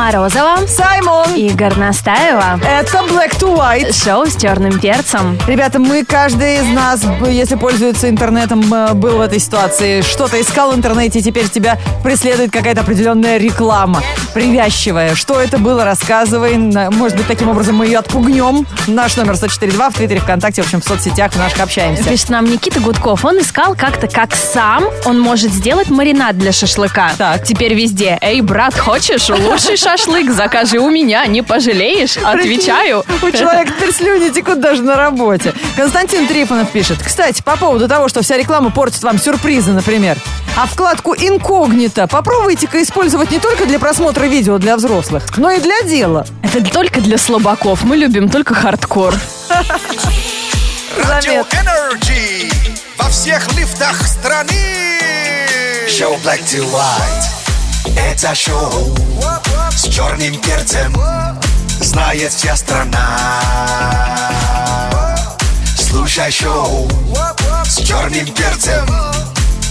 Морозова Саймон! и Горностаева. Это Black to White. Шоу с черным перцем. Ребята, мы, каждый из нас, если пользуется интернетом, э, был в этой ситуации. Что-то искал в интернете, и теперь тебя преследует какая-то определенная реклама. Привязчивая. Что это было, рассказывай. Может быть, таким образом мы ее отпугнем. Наш номер 104.2 в Твиттере, ВКонтакте, в общем, в соцсетях в наших общаемся. Пишет нам Никита Гудков. Он искал как-то, как сам он может сделать маринад для шашлыка. Так. Теперь везде. Эй, брат, хочешь лучший шашлык? Закажи у меня, не пожалеешь. Отвечаю. У человека теперь слюни текут даже на работе. Константин Трифонов пишет. Кстати, по поводу того, что вся реклама портит вам сюрпризы, например. А вкладку «Инкогнито» попробуйте-ка использовать не только для просмотра видео для взрослых, но и для дела. Это только для слабаков. Мы любим только хардкор. Радио Energy во всех лифтах страны. Шоу Black to White. Это шоу с черным перцем. Знает вся страна. Слушай шоу с черным перцем.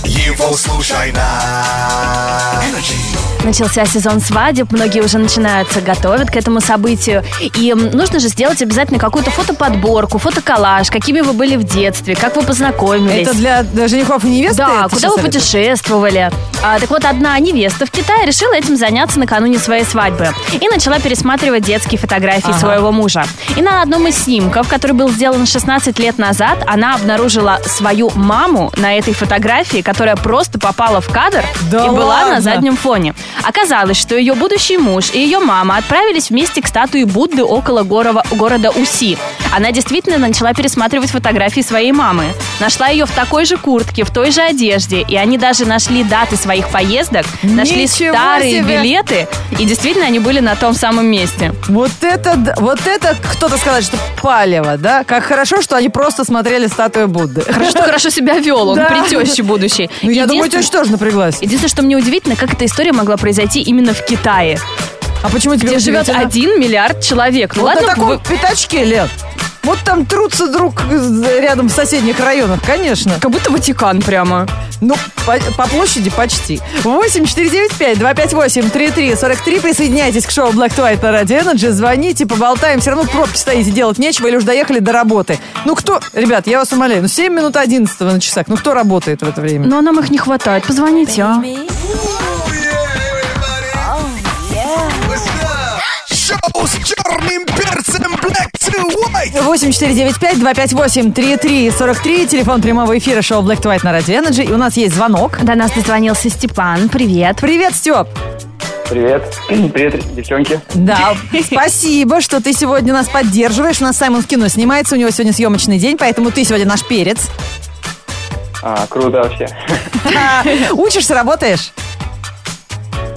Его слушай на Energy. Начался сезон свадеб, многие уже начинаются, готовят к этому событию. И нужно же сделать обязательно какую-то фотоподборку, фотоколлаж, какими вы были в детстве, как вы познакомились. Это для женихов и невесты? Да, куда вы путешествовали. А, так вот, одна невеста в Китае решила этим заняться накануне своей свадьбы. И начала пересматривать детские фотографии Ага. своего мужа. И на одном из снимков, который был сделан 16 лет назад, она обнаружила свою маму на этой фотографии, которая просто попала в кадр Да и была ладно? на заднем фоне. Оказалось, что ее будущий муж и ее мама отправились вместе к статуе Будды около города Уси. Она действительно начала пересматривать фотографии своей мамы. Нашла ее в такой же куртке, в той же одежде. И они даже нашли даты своих поездок, нашли Ничего старые себе! билеты. И действительно они были на том самом месте. Вот это, вот это кто-то сказать, что палево, да? Как хорошо, что они просто смотрели статую Будды. Хорошо, что хорошо себя вел, он Да. при теще будущей. Ну, я думаю, теща тоже напряглась. Единственное, что мне удивительно, как эта история могла произойти именно в Китае, А почему тебе где живет один миллиард человек. Ну Вот ладно, на таком вы- пятачке лет. Вот там трутся друг рядом в соседних районах, конечно. как будто Ватикан прямо. Ну, по, по площади почти. 8 495 258 3343 Присоединяйтесь к шоу Black to White на Radio Energy. Звоните, поболтаем. Все равно в пробке стоите, делать нечего или уж доехали до работы. Ну, кто... Ребят, я вас умоляю, ну, 7 минут 11 на часах. Ну, кто работает в это время? Но нам их не хватает. Позвоните, а? Шоу с черным 8495-258-3343. Телефон прямого эфира шоу Black to White на Radio Energy. И у нас есть звонок. До нас дозвонился Степан. Привет. Привет, Степ. Привет. Привет, девчонки. Да, спасибо, что ты сегодня нас поддерживаешь. У нас Саймон в кино снимается, у него сегодня съемочный день, поэтому ты сегодня наш перец. А, круто вообще. Учишься, работаешь?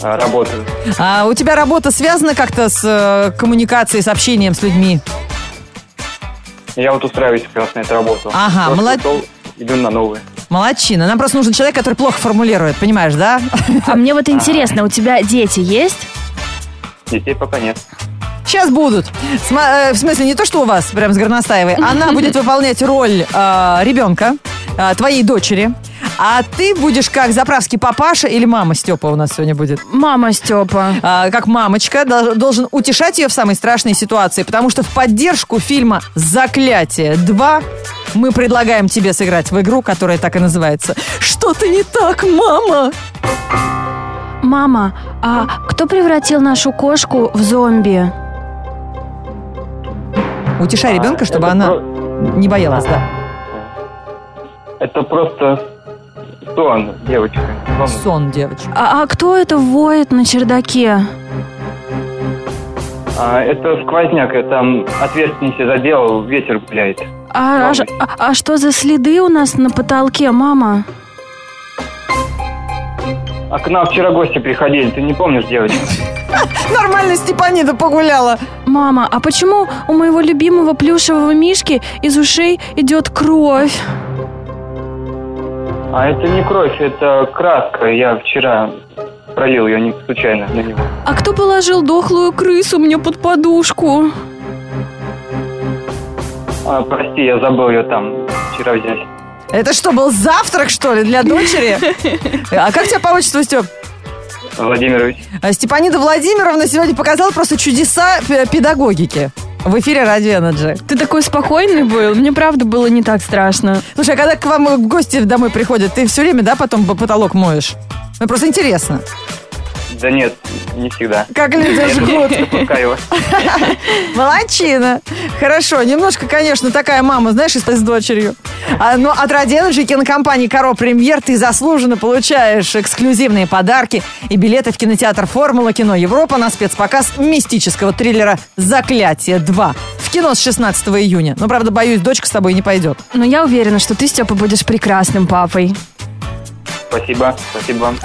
А, работаю. А у тебя работа связана как-то с э, коммуникацией, с общением с людьми? Я вот устраиваюсь как раз на эту работу. Ага, Просто молод- ушел, Иду на новую. Молодчина. Нам просто нужен человек, который плохо формулирует, понимаешь, да? А мне вот интересно, у тебя дети есть? Детей пока нет. Сейчас будут. Э, В смысле, не то, что у вас, прям с Горностаевой. Она будет выполнять роль э, ребенка, э, твоей дочери. А ты будешь как заправский папаша или мама Степа у нас сегодня будет? Мама Степа. а, как мамочка, дол- должен утешать ее в самой страшной ситуации, потому что в поддержку фильма «Заклятие 2» мы предлагаем тебе сыграть в игру, которая так и называется «Что-то не так, мама!» Мама, а кто превратил нашу кошку в зомби? Утешай ребенка, чтобы она про- не боялась, да. Это просто сон, девочка. Сон. Сон, девочка. А, а кто это воет на чердаке? А, это сквозняк, я там отверстие себе заделал, ветер гуляет. А, а а- а что за следы у нас на потолке, мама? А к нам вчера гости приходили, ты не помнишь, девочка? Нормально Степанида погуляла. Мама, а почему у моего любимого плюшевого мишки из ушей идет кровь? А это не кровь, это краска. Я вчера пролил ее не случайно на него. А кто положил дохлую крысу мне под подушку? А, прости, я забыл ее там вчера взять. Это что, был завтрак, что ли, для дочери? А как тебя по отчеству, Степ? Владимирович. А Степанида Владимировна сегодня показала просто чудеса педагогики. В эфире Радио Energy. Ты такой спокойный был. Мне правда было не так страшно. Слушай, а когда к вам в гости домой приходят, ты все время, да, потом по- потолок моешь? Ну, просто интересно. Да нет, не всегда. Как люди жгут. Молодчина. Хорошо, немножко, конечно, такая мама, знаешь, с с дочерью. А, но от Ради Energy кинокомпании «Коро Премьер» ты заслуженно получаешь эксклюзивные подарки и билеты в кинотеатр «Формула кино Европа» на спецпоказ мистического триллера «Заклятие 2». В кино с 16 июня. Но, правда, боюсь, дочка с тобой не пойдет. Но я уверена, что ты, Степа, будешь прекрасным папой. Спасибо, спасибо вам.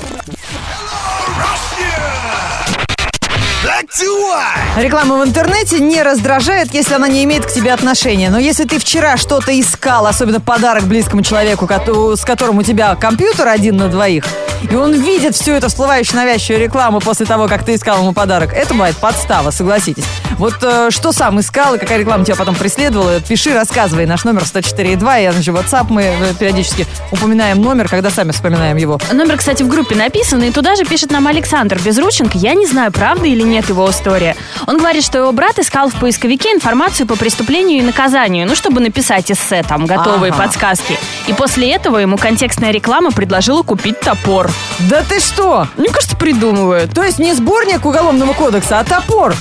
Реклама в интернете не раздражает, если она не имеет к тебе отношения. Но если ты вчера что-то искал, особенно подарок близкому человеку, с которым у тебя компьютер один на двоих, и он видит всю эту всплывающую навязчивую рекламу после того, как ты искал ему подарок, это бывает подстава, согласитесь. Вот э, что сам искал и какая реклама тебя потом преследовала, пиши, рассказывай. Наш номер 104.2, я же WhatsApp, мы э, периодически упоминаем номер, когда сами вспоминаем его. Номер, кстати, в группе написан, и туда же пишет нам Александр Безрученко. Я не знаю, правда или нет его история. Он говорит, что его брат искал в поисковике информацию по преступлению и наказанию, ну, чтобы написать эссе, там, готовые Ага. подсказки. И после этого ему контекстная реклама предложила купить топор. Да ты что? Мне кажется, придумывают. То есть не сборник уголовного кодекса, а топор.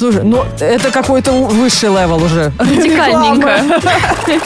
Слушай, ну это какой-то высший level уже. Радикальненько.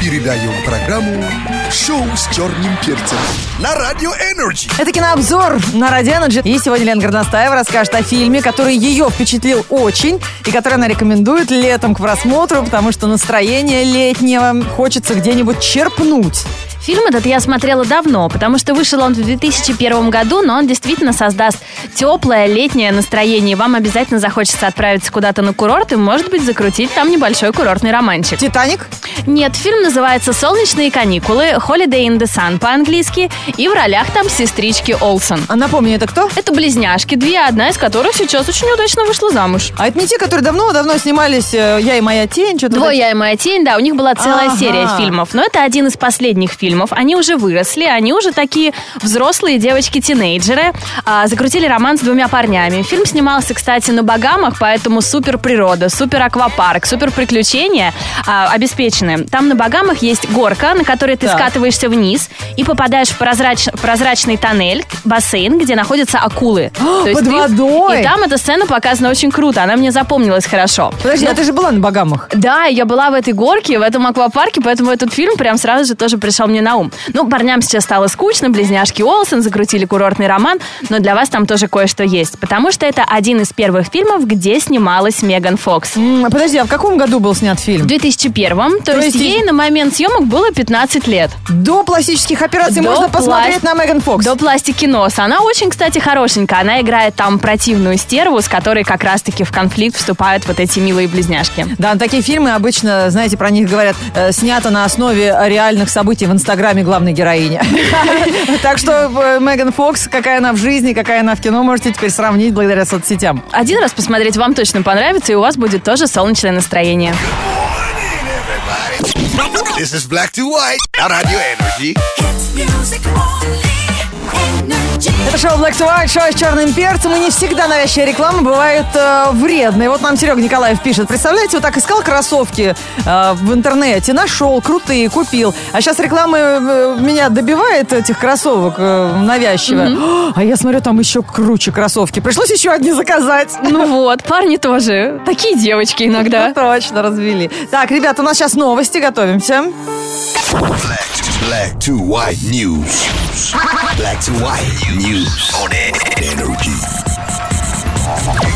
Передаем программу «Шоу с черным перцем» на Радио Energy. Это кинообзор на Радио Energy. И сегодня Лена Горностаева расскажет о фильме, который ее впечатлил очень и который она рекомендует летом к просмотру, потому что настроение летнего хочется где-нибудь черпнуть. Фильм этот я смотрела давно, потому что вышел он в 2001 году, но он действительно создаст теплое летнее настроение. Вам обязательно захочется отправиться куда-то на курорт и, может быть, закрутить там небольшой курортный романчик. «Титаник»? Нет, фильм называется «Солнечные каникулы», «Holiday in the Sun» по-английски, и в ролях там сестрички Олсен. А напомни, это кто? Это близняшки, две, одна из которых сейчас очень удачно вышла замуж. А это не те, которые давно-давно снимались э, «Я и моя тень», что-то Двое я и моя тень, да, у них была целая Ага. серия фильмов. Но это один из последних фильмов. Они уже выросли, они уже такие взрослые девочки-тинейджеры. а, закрутили роман с двумя парнями. Фильм снимался, кстати, на Багамах, поэтому супер природа, супер аквапарк, супер приключения а, обеспечены. Там на Багамах есть горка, на которой ты Так. скатываешься вниз и попадаешь в, прозрач- прозрачный тоннель, бассейн, где находятся акулы. То есть под ты- водой? И там эта сцена показана очень круто, она мне запомнилась хорошо. Подожди, а ты же была на Багамах? Да, я была в этой горке, в этом аквапарке, поэтому этот фильм прям сразу же тоже пришел мне на ум. Ну, парням сейчас стало скучно, близняшки Олсен закрутили курортный роман, но для вас там тоже кое-что есть, потому что это один из первых фильмов, где снималась Меган Фокс. М, Подожди, а в каком году был снят фильм? В 2001, то, То есть есть ей на момент съемок было 15 лет. До пластических операций До можно посмотреть на Меган Фокс. До пластики носа. Она очень, кстати, хорошенькая. Она играет там противную стерву, с которой как раз-таки в конфликт вступают вот эти милые близняшки. Да, такие фильмы обычно, знаете, про них говорят, э, снято на основе реальных событий в инстаграме главной героини. Так что э, Меган Фокс, какая она в жизни, какая она в кино, можете теперь сравнить благодаря соцсетям. Один раз посмотреть вам точно понравится, и у вас будет тоже солнечное настроение. This is Black to White на Радио Energy. Это шоу Black to White, шоу с черным перцем, и не всегда навязчивая реклама бывает э, вредной. Вот нам Серега Николаев пишет. Представляете, вот так искал кроссовки э, в интернете, нашел, крутые, купил. А сейчас реклама э, меня добивает этих кроссовок э, навязчиво. А я смотрю, там еще круче кроссовки. Пришлось еще одни заказать. Ну вот, парни тоже. Такие девочки иногда. Точно развели. Так, ребята, у нас сейчас новости, готовимся. Black to White News. Black to White News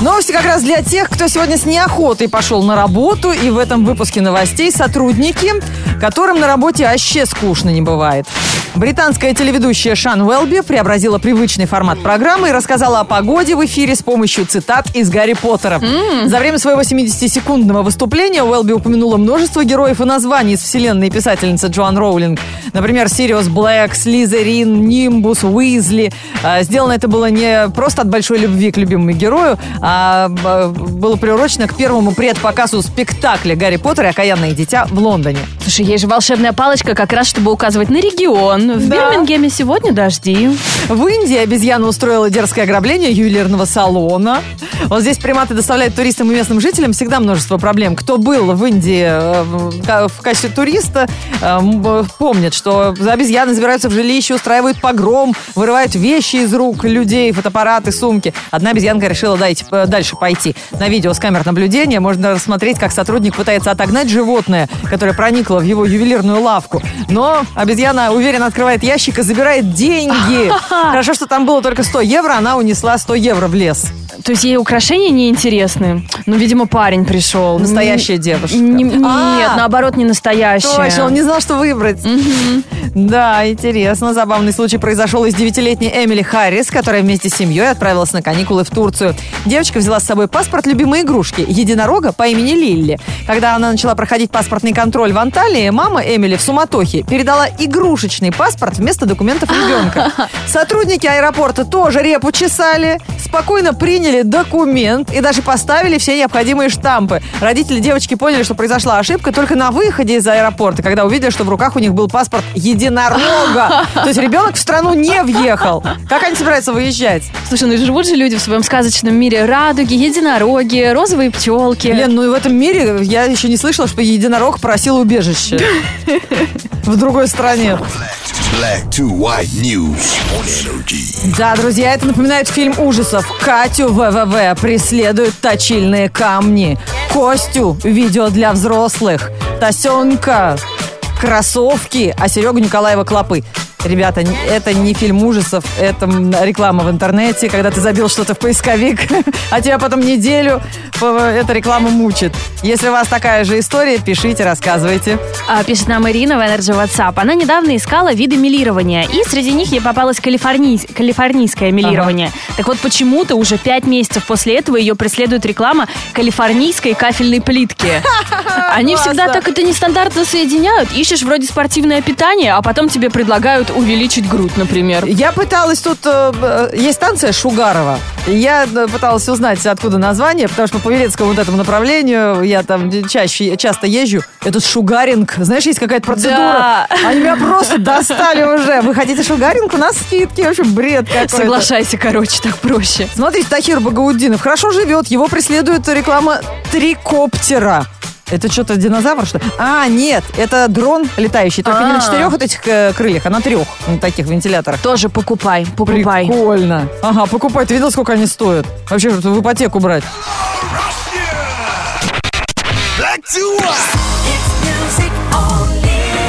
Новости как раз для тех, кто сегодня с неохотой пошел на работу. И в этом выпуске новостей сотрудники, которым на работе вообще скучно не бывает. Британская телеведущая Шан Уэлби преобразила привычный формат программы и рассказала о погоде в эфире с помощью цитат из Гарри Поттера. За время своего 70-секундного выступления Уэлби упомянула множество героев и названий из вселенной писательницы Джоан Роулинг. Например, Сириус Блэк, Слизерин, Нимбус, Уизли. А, Сделано это было не просто от большой любви к любимому герою, а б- было приурочено к первому предпоказу спектакля «Гарри Поттер и окаянное дитя» в Лондоне. Слушай, есть же волшебная палочка как раз, чтобы указывать на регион. В Да. Бирмингеме сегодня дожди. В Индии обезьяна устроила дерзкое ограбление ювелирного салона. Вот здесь приматы доставляют туристам и местным жителям всегда множество проблем. Кто был в Индии э, в качестве туриста, э, м, э, помнит, что обезьяны забираются в жилище, устраивают погром, вырывают вещи из рук людей, фотоаппараты, сумки. Одна обезьянка решила дайте, э, дальше пойти. На видео с камер наблюдения можно рассмотреть, как сотрудник пытается отогнать животное, которое проникло в его ювелирную лавку. Но обезьяна уверенно открывает ящик и забирает деньги. Хорошо, что там было только 100 евро, она унесла 100 евро в лес. То есть ей украшения неинтересны? Ну, видимо, парень пришел. Настоящая девушка. Не- Нет, А, наоборот, не настоящая. Точно, он не знал, что выбрать. Да, интересно. Забавный случай произошел из девятилетней Эмили Харрис, которая вместе с семьей отправилась на каникулы в Турцию. Девочка взяла с собой паспорт любимой игрушки – единорога по имени Лилли. Когда она начала проходить паспортный контроль в Анталии, мама Эмили в суматохе передала игрушечный паспорт вместо документов ребенка. Сотрудники аэропорта тоже репу чесали, спокойно приняли документ и даже поставили все необходимые штампы. Родители девочки поняли, что произошла ошибка только на выходе из аэропорта, когда увидели, что в руках у них был паспорт единорога. То есть ребенок в страну не въехал. Как они собираются выезжать? Слушай, ну живут же люди в своем сказочном мире. Радуги, единороги, розовые пчелки. Лен, ну и в этом мире я еще не слышала, что единорог просил убежище. В другой стране. Black to white news on energy. Да, друзья, это напоминает фильм ужасов. Катю ВВВ преследуют точильные камни. Костю – видео для взрослых. Тасенка – кроссовки, а Серегу Николаева – клопы. Ребята, это не фильм ужасов, это реклама в интернете, когда ты забил что-то в поисковик, а тебя потом неделю эта реклама мучит. Если у вас такая же история, пишите, рассказывайте. А, пишет нам Ирина в Energy WhatsApp. Она недавно искала виды милирования, и среди них ей попалось калифорний- калифорнийское милирование. Так вот, почему-то уже пять месяцев после этого ее преследует реклама калифорнийской кафельной плитки. Они всегда Классно. так это нестандартно соединяют. Ищешь вроде спортивное питание, а потом тебе предлагают увеличить грудь, например. Я пыталась тут... э, э, есть станция Шугарова. Я э, пыталась узнать, откуда название, потому что по Павелецкому вот этому направлению я там чаще, часто езжу. Этот шугаринг. Знаешь, есть какая-то процедура. Да. Они меня просто достали уже. Вы хотите шугаринг? У нас скидки. В общем, бред какой-то. Соглашайся, короче, так проще. Смотрите, Тахир Багаудинов хорошо живет. Его преследует реклама трикоптера. Это что-то динозавр, что ли? А, нет, это дрон летающий. Только не на А. четырех вот этих э, крыльях, а на трех на таких вентиляторах. Тоже покупай, покупай. Прикольно. Ага, покупай. Ты видел, сколько они стоят? Вообще, в ипотеку брать. Black to white.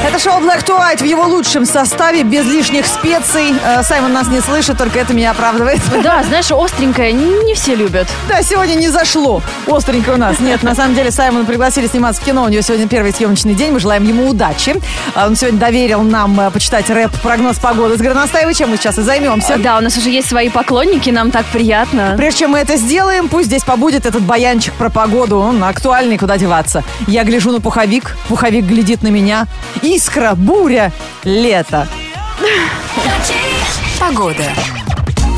Это шоу Black to White в его лучшем составе, без лишних специй. Э, Саймон нас не слышит, только это меня оправдывает. Да, знаешь, остренькое не, все любят. Да, сегодня не зашло. Остренько у нас. Нет, на самом деле Саймона пригласили сниматься в кино. У него сегодня первый съемочный день. Мы желаем ему удачи. А Он сегодня доверил нам э, почитать рэп-прогноз погоды с Горностаевой, чем мы сейчас и займемся. Да, у нас уже есть свои поклонники, нам так приятно. Прежде чем мы это сделаем, пусть здесь побудет этот баянчик про погоду. Он актуальный, куда деваться. Я гляжу на пуховик, пуховик глядит на меня. Искра, буря, лето. Погода.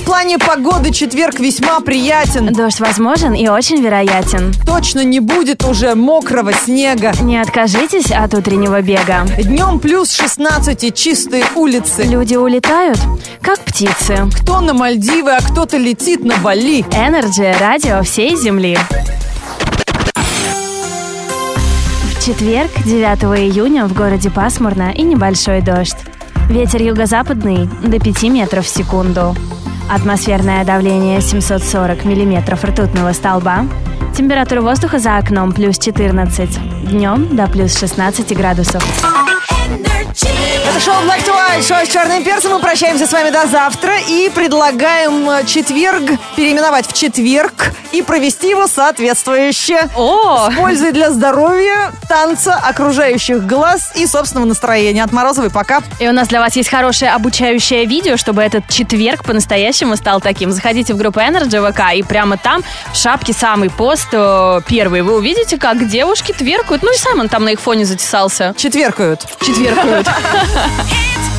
В плане погоды четверг весьма приятен. Дождь возможен и очень вероятен. Точно не будет уже мокрого снега. Не откажитесь от утреннего бега. Днем плюс 16 и чистые улицы. Люди улетают, как птицы. Кто на Мальдивы, а кто-то летит на Бали. Energy, радио всей Земли. Четверг, 9 июня, в городе пасмурно и небольшой дождь. Ветер юго-западный до 5 метров в секунду. Атмосферное давление 740 миллиметров ртутного столба. Температура воздуха за окном плюс 14. Днем до плюс 16 градусов. Это шоу Black to White, шоу с черным перцем. Мы прощаемся с вами до завтра и предлагаем э, четверг переименовать в четверг и провести его соответствующе. О! С пользой для здоровья, танца, окружающих глаз и собственного настроения. От Морозовой пока. И у нас для вас есть хорошее обучающее видео, чтобы этот четверг по-настоящему стал таким. Заходите в группу Energy ВК, и прямо там в шапке самый пост э, первый. Вы увидите, как девушки тверкают. Ну и Саймон там на их фоне затесался. Четверкают. Четверкают. it's